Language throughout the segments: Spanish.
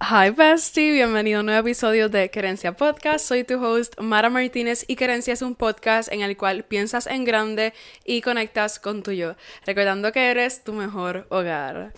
Hi bestie, bienvenido a un nuevo episodio de Querencia Podcast. Soy tu host Mara Martínez y Querencia es un podcast en el cual piensas en grande y conectas con tu yo, recordando que eres tu mejor hogar.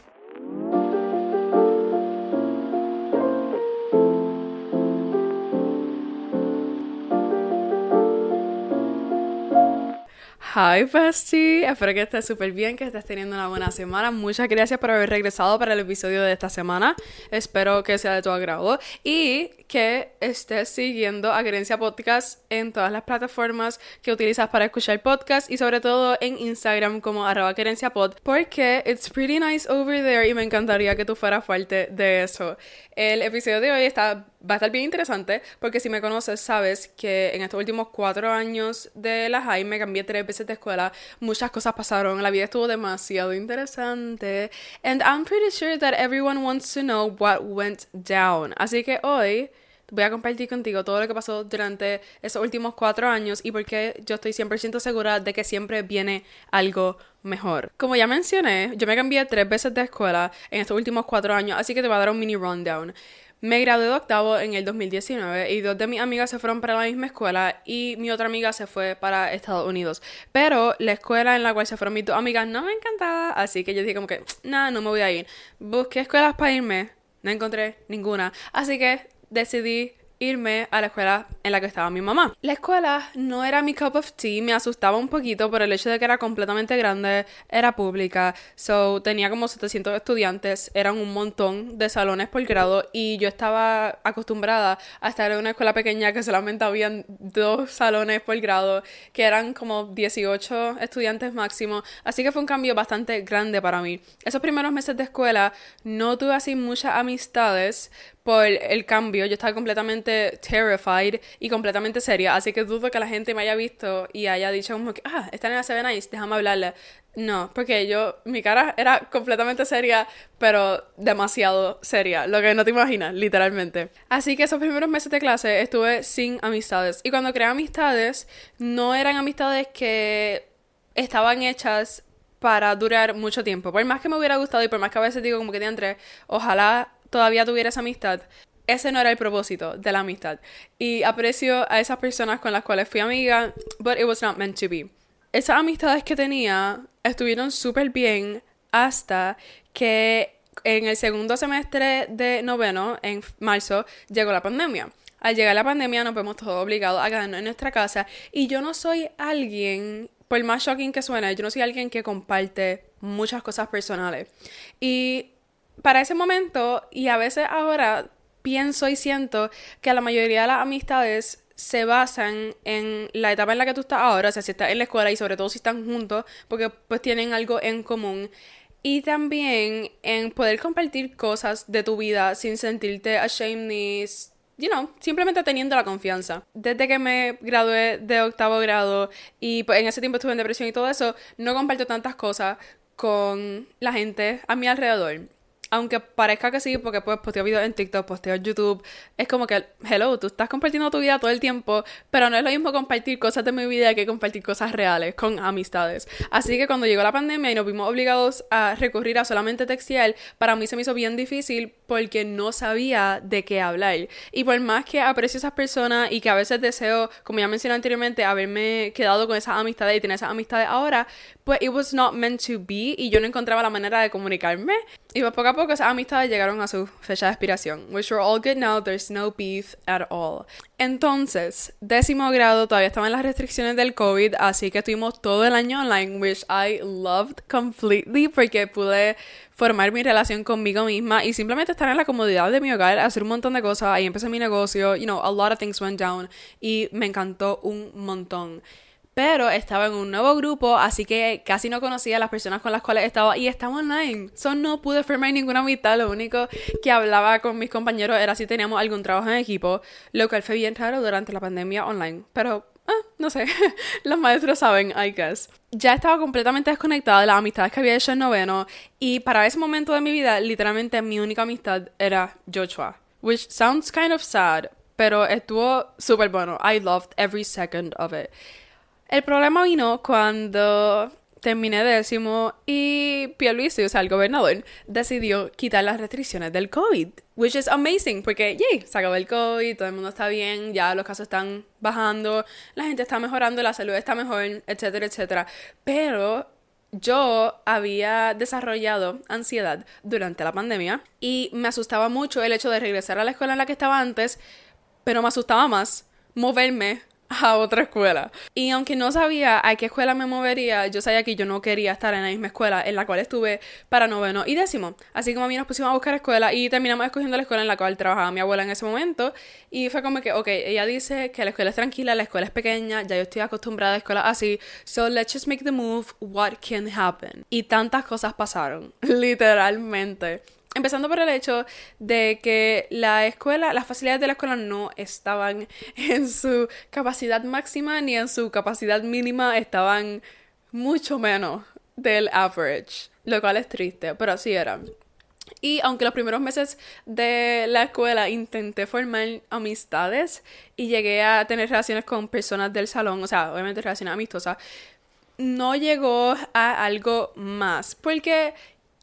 Hi bestie, espero que estés súper bien, que estés teniendo una buena semana. Muchas gracias por haber regresado para el episodio de esta semana. Espero que sea de tu agrado y que estés siguiendo a Gerencia Podcast en todas las plataformas que utilizas para escuchar podcast y sobre todo en Instagram como arroba Pod porque it's pretty nice over there y me encantaría que tú fueras parte de eso. El episodio de hoy está va a estar bien interesante porque si me conoces sabes que en estos últimos cuatro años de la high me cambié tres veces de escuela, muchas cosas pasaron, la vida estuvo demasiado interesante and I'm pretty sure that everyone wants to know what went down. Así que hoy voy a compartir contigo todo lo que pasó durante esos últimos cuatro años y por qué yo estoy 100% segura de que siempre viene algo mejor. Como ya mencioné, yo me cambié tres veces de escuela en estos últimos cuatro años, así que te voy a dar un mini rundown. Me gradué de octavo en el 2019 y dos de mis amigas se fueron para la misma escuela y mi otra amiga se fue para Estados Unidos. Pero la escuela en la cual se fueron mis dos amigas no me encantaba, así que yo dije como que, nada, no me voy a ir. Busqué escuelas para irme, no encontré ninguna. Así que decidí irme a la escuela en la que estaba mi mamá. La escuela no era mi cup of tea, me asustaba un poquito por el hecho de que era completamente grande, era pública, so tenía como 700 estudiantes, eran un montón de salones por grado y yo estaba acostumbrada a estar en una escuela pequeña que solamente habían dos salones por grado, que eran como 18 estudiantes máximo, así que fue un cambio bastante grande para mí. Esos primeros meses de escuela no tuve así muchas amistades, por el cambio. Yo estaba completamente terrified y completamente seria. Así que dudo que la gente me haya visto y haya dicho como que, ah, esta nena se ve nice, déjame hablarle. No, porque yo, mi cara era completamente seria, pero demasiado seria, lo que no te imaginas, literalmente. Así que esos primeros meses de clase estuve sin amistades. Y cuando creé amistades, no eran amistades que estaban hechas para durar mucho tiempo. Por más que me hubiera gustado y por más que a veces digo como que te entre, ojalá todavía tuviera esa amistad, ese no era el propósito de la amistad. Y aprecio a esas personas con las cuales fui amiga, but it was not meant to be. Esas amistades que tenía estuvieron súper bien hasta que en el segundo semestre de noveno, en marzo, llegó la pandemia. Al llegar la pandemia nos vemos todos obligados a quedarnos en nuestra casa y yo no soy alguien, por más shocking que suene, yo no soy alguien que comparte muchas cosas personales. Y para ese momento y a veces ahora pienso y siento que la mayoría de las amistades se basan en la etapa en la que tú estás ahora, o sea, si estás en la escuela y sobre todo si están juntos, porque pues tienen algo en común. Y también en poder compartir cosas de tu vida sin sentirte ashamed ni, you know, simplemente teniendo la confianza. Desde que me gradué de octavo grado y pues en ese tiempo estuve en depresión y todo eso, no comparto tantas cosas con la gente a mi alrededor aunque parezca que sí, porque pues posteo videos en TikTok, posteo en YouTube, es como que, hello, tú estás compartiendo tu vida todo el tiempo, pero no es lo mismo compartir cosas de mi vida que compartir cosas reales con amistades. Así que cuando llegó la pandemia y nos vimos obligados a recurrir a solamente textial, para mí se me hizo bien difícil porque no sabía de qué hablar. Y por más que aprecio a esas personas y que a veces deseo, como ya mencioné anteriormente, haberme quedado con esas amistades y tener esas amistades ahora, pues it was not meant to be y yo no encontraba la manera de comunicarme. Y pues poco a poco esas amistades llegaron a su fecha de expiración. Which are all good now, there's no beef at all. Entonces, décimo grado, todavía estaban las restricciones del COVID, así que estuvimos todo el año online, which I loved completely porque pude formar mi relación conmigo misma y simplemente estar en la comodidad de mi hogar, hacer un montón de cosas. Ahí empecé mi negocio, you know, a lot of things went down y me encantó un montón pero estaba en un nuevo grupo, así que casi no conocía a las personas con las cuales estaba y estaba online. So no pude formar ninguna amistad, lo único que hablaba con mis compañeros era si teníamos algún trabajo en equipo, lo cual fue bien raro durante la pandemia online, pero ah, no sé, los maestros saben, I guess. Ya estaba completamente desconectada de las amistades que había hecho en noveno y para ese momento de mi vida, literalmente mi única amistad era Joshua, which sounds kind of sad, pero estuvo súper bueno. I loved every second of it. El problema vino cuando terminé décimo y Pierluisi, o sea, el gobernador, decidió quitar las restricciones del COVID, which is amazing, porque, yay, se acabó el COVID, todo el mundo está bien, ya los casos están bajando, la gente está mejorando, la salud está mejor, etcétera, etcétera. Pero yo había desarrollado ansiedad durante la pandemia y me asustaba mucho el hecho de regresar a la escuela en la que estaba antes, pero me asustaba más moverme a otra escuela. Y aunque no sabía a qué escuela me movería, yo sabía que yo no quería estar en la misma escuela en la cual estuve para noveno y décimo. Así que mami nos pusimos a buscar escuela y terminamos escogiendo la escuela en la cual trabajaba mi abuela en ese momento. Y fue como que, ok, ella dice que la escuela es tranquila, la escuela es pequeña, ya yo estoy acostumbrada a escuelas así. So let's just make the move, what can happen? Y tantas cosas pasaron, literalmente. Empezando por el hecho de que la escuela, las facilidades de la escuela no estaban en su capacidad máxima ni en su capacidad mínima, estaban mucho menos del average, lo cual es triste, pero así era. Y aunque los primeros meses de la escuela intenté formar amistades y llegué a tener relaciones con personas del salón, o sea, obviamente relaciones amistosas, no llegó a algo más, porque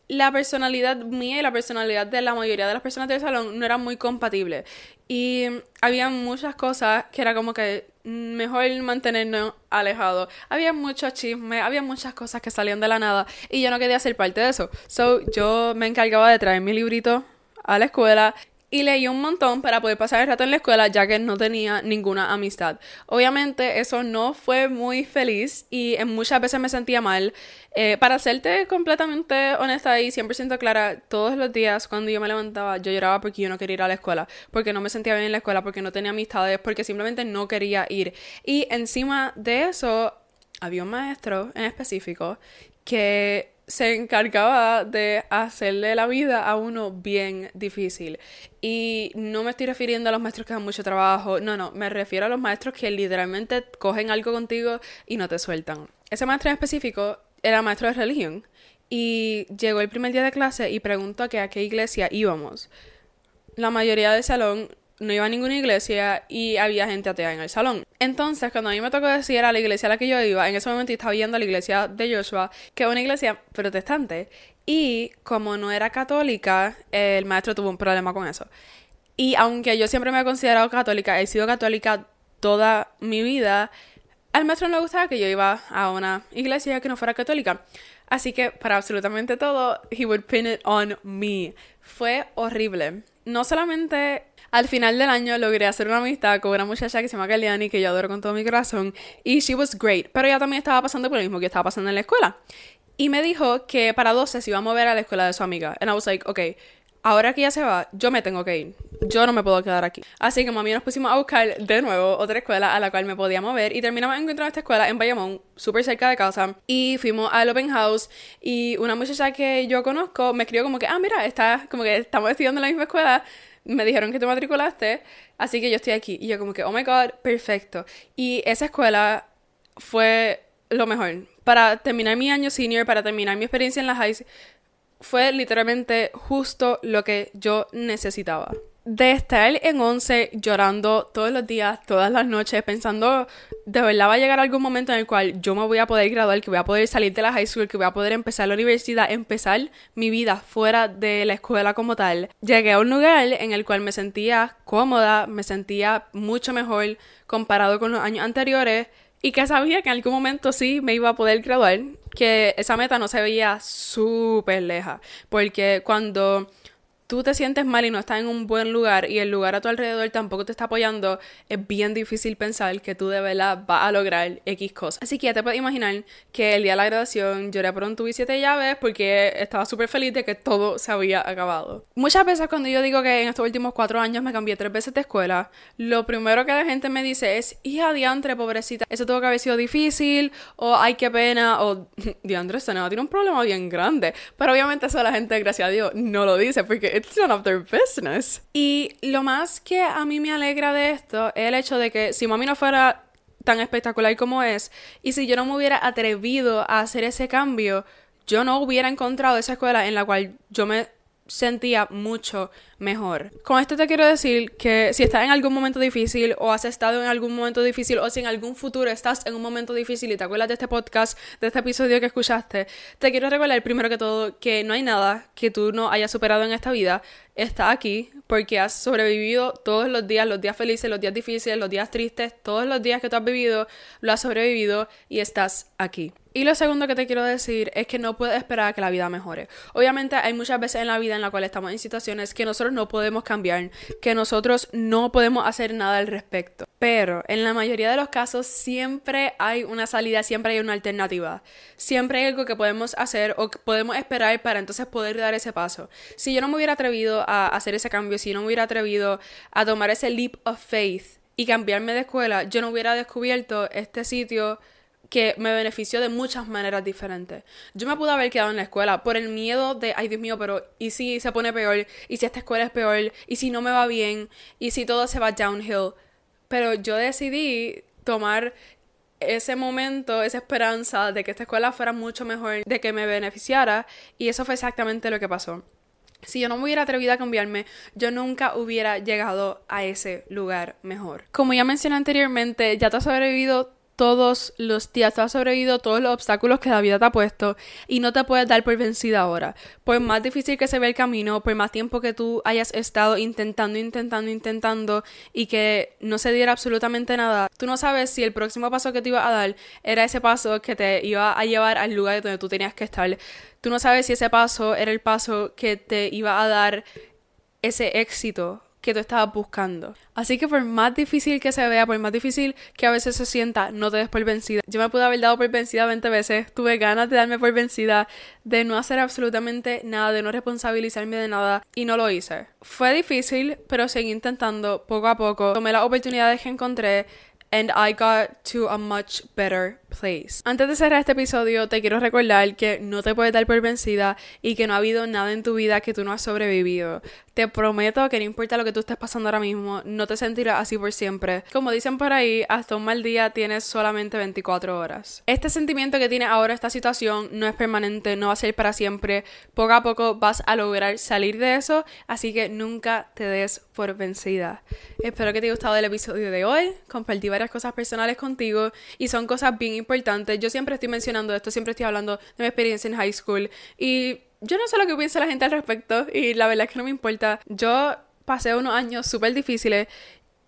la personalidad mía y la personalidad de la mayoría de las personas del salón no eran muy compatibles. Y había muchas cosas que era como que mejor mantenernos alejados. Había mucho chisme, había muchas cosas que salían de la nada y yo no quería ser parte de eso. So yo me encargaba de traer mi librito a la escuela y leí un montón para poder pasar el rato en la escuela ya que no tenía ninguna amistad. Obviamente eso no fue muy feliz y muchas veces me sentía mal. Eh, para serte completamente honesta y 100% clara, todos los días cuando yo me levantaba yo lloraba porque yo no quería ir a la escuela, porque no me sentía bien en la escuela, porque no tenía amistades, porque simplemente no quería ir. Y encima de eso había un maestro en específico que se encargaba de hacerle la vida a uno bien difícil. Y no me estoy refiriendo a los maestros que dan mucho trabajo, no, no, me refiero a los maestros que literalmente cogen algo contigo y no te sueltan. Ese maestro en específico era maestro de religión y llegó el primer día de clase y preguntó a, a qué iglesia íbamos. La mayoría del salón no iba a ninguna iglesia y había gente atea en el salón. Entonces, cuando a mí me tocó decir a la iglesia a la que yo iba, en ese momento estaba yendo a la iglesia de Joshua, que es una iglesia protestante, y como no era católica, el maestro tuvo un problema con eso. Y aunque yo siempre me he considerado católica, he sido católica toda mi vida, al maestro no le gustaba que yo iba a una iglesia que no fuera católica. Así que para absolutamente todo, he would pin it on me. Fue horrible. No solamente al final del año logré hacer una amistad con una muchacha que se llama Galiani, que yo adoro con todo mi corazón, y she was great, pero ella también estaba pasando por lo mismo que estaba pasando en la escuela. Y me dijo que para 12 se iba a mover a la escuela de su amiga. And I was like, okay, ahora que ella se va, yo me tengo que ir. Yo no me puedo quedar aquí. Así que mami nos pusimos a buscar de nuevo otra escuela a la cual me podía mover y terminamos encontrando esta escuela en Bayamón, súper cerca de casa. Y fuimos al open house y una muchacha que yo conozco me escribió como que, ah, mira, está, como que estamos estudiando en la misma escuela me dijeron que te matriculaste, así que yo estoy aquí. Y yo como que, oh my god, perfecto. Y esa escuela fue lo mejor. Para terminar mi año senior, para terminar mi experiencia en la high, fue literalmente justo lo que yo necesitaba de estar en 11 llorando todos los días, todas las noches, pensando de verdad va a llegar algún momento en el cual yo me voy a poder graduar, que voy a poder salir de la high school, que voy a poder empezar la universidad, empezar mi vida fuera de la escuela como tal. Llegué a un lugar en el cual me sentía cómoda, me sentía mucho mejor comparado con los años anteriores y que sabía que en algún momento sí me iba a poder graduar, que esa meta no se veía súper leja, porque cuando tú te sientes mal y no estás en un buen lugar y el lugar a tu alrededor tampoco te está apoyando, es bien difícil pensar que tú de verdad vas a lograr X cosas. Así que ya te puedes imaginar que el día de la graduación lloré por un tubo y siete llaves porque estaba súper feliz de que todo se había acabado. Muchas veces cuando yo digo que en estos últimos cuatro años me cambié tres veces de escuela, lo primero que la gente me dice es, hija diantre, pobrecita, eso tuvo que haber sido difícil, o ay, qué pena, o diantre, este tiene un problema bien grande. Pero obviamente eso la gente, gracias a Dios, no lo dice porque it's none of their business. Y lo más que a mí me alegra de esto es el hecho de que si mami no fuera tan espectacular como es, y si yo no me hubiera atrevido a hacer ese cambio, yo no hubiera encontrado esa escuela en la cual yo me sentía mucho mejor. Con esto te quiero decir que si estás en algún momento difícil o has estado en algún momento difícil o si en algún futuro estás en un momento difícil y te acuerdas de este podcast, de este episodio que escuchaste, te quiero recordar primero que todo que no hay nada que tú no hayas superado en esta vida. Está aquí porque has sobrevivido todos los días, los días felices, los días difíciles, los días tristes, todos los días que tú has vivido, lo has sobrevivido y estás aquí. Y lo segundo que te quiero decir es que no puedes esperar a que la vida mejore. Obviamente hay muchas veces en la vida en la cual estamos en situaciones que nosotros no podemos cambiar, que nosotros no podemos hacer nada al respecto. Pero en la mayoría de los casos siempre hay una salida, siempre hay una alternativa. Siempre hay algo que podemos hacer o que podemos esperar para entonces poder dar ese paso. Si yo no me hubiera atrevido a hacer ese cambio, si no me hubiera atrevido a tomar ese leap of faith y cambiarme de escuela, yo no hubiera descubierto este sitio que me benefició de muchas maneras diferentes. Yo me pude haber quedado en la escuela por el miedo de, ay Dios mío, pero ¿y si se pone peor? ¿Y si esta escuela es peor? ¿Y si no me va bien? ¿Y si todo se va downhill? Pero yo decidí tomar ese momento, esa esperanza de que esta escuela fuera mucho mejor, de que me beneficiara, y eso fue exactamente lo que pasó. Si yo no me hubiera atrevido a cambiarme, yo nunca hubiera llegado a ese lugar mejor. Como ya mencioné anteriormente, ya te has sobrevivido todos los días, tú has sobrevivido todos los obstáculos que la vida te ha puesto y no te puedes dar por vencida ahora. Por más difícil que se ve el camino, por más tiempo que tú hayas estado intentando, intentando, intentando y que no se diera absolutamente nada, tú no sabes si el próximo paso que te iba a dar era ese paso que te iba a llevar al lugar donde tú tenías que estar. Tú no sabes si ese paso era el paso que te iba a dar ese éxito que tú estabas buscando. Así que por más difícil que se vea, por más difícil que a veces se sienta, no te des por vencida. Yo me pude haber dado por vencida 20 veces, tuve ganas de darme por vencida, de no hacer absolutamente nada, de no responsabilizarme de nada y no lo hice. Fue difícil, pero seguí intentando poco a poco. Tomé las oportunidades que encontré and I got to a much better place. Antes de cerrar este episodio, te quiero recordar que no te puedes dar por vencida y que no ha habido nada en tu vida que tú no has sobrevivido. Te prometo que no importa lo que tú estés pasando ahora mismo, no te sentirás así por siempre. Como dicen por ahí, hasta un mal día tienes solamente 24 horas. Este sentimiento que tienes ahora, esta situación, no es permanente, no va a ser para siempre. Poco a poco vas a lograr salir de eso, así que nunca te des por vencida. Espero que te haya gustado el episodio de hoy. Compartí varias cosas personales contigo y son cosas bien importante. Yo siempre estoy mencionando esto, siempre estoy hablando de mi experiencia en high school y yo no sé lo que piensa la gente al respecto y la verdad es que no me importa. Yo pasé unos años súper difíciles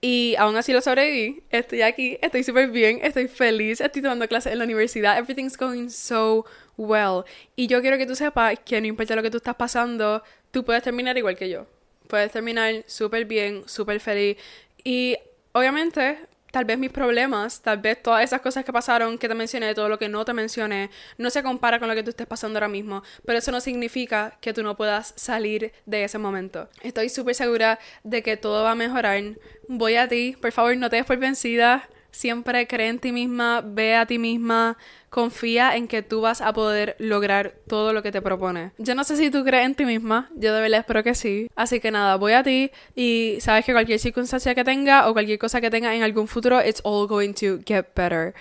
y aún así lo sobreviví. Estoy aquí, estoy súper bien, estoy feliz, estoy tomando clases en la universidad. Everything's going so well. Y yo quiero que tú sepas que no importa lo que tú estás pasando, tú puedes terminar igual que yo. Puedes terminar súper bien, súper feliz. Y obviamente tal vez mis problemas, tal vez todas esas cosas que pasaron, que te mencioné, todo lo que no te mencioné, no se compara con lo que tú estés pasando ahora mismo, pero eso no significa que tú no puedas salir de ese momento. Estoy súper segura de que todo va a mejorar. Voy a ti, por favor, no te des por vencida Siempre cree en ti misma, ve a ti misma, confía en que tú vas a poder lograr todo lo que te propone. Yo no sé si tú crees en ti misma, yo de verdad espero que sí. Así que nada, voy a ti y sabes que cualquier circunstancia que tenga o cualquier cosa que tenga en algún futuro, it's all going to get better.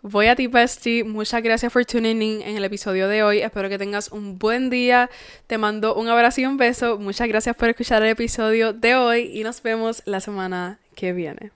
Voy a ti, Bestie. Muchas gracias por tuning in en el episodio de hoy. Espero que tengas un buen día. Te mando un abrazo y un beso. Muchas gracias por escuchar el episodio de hoy y nos vemos la semana que viene.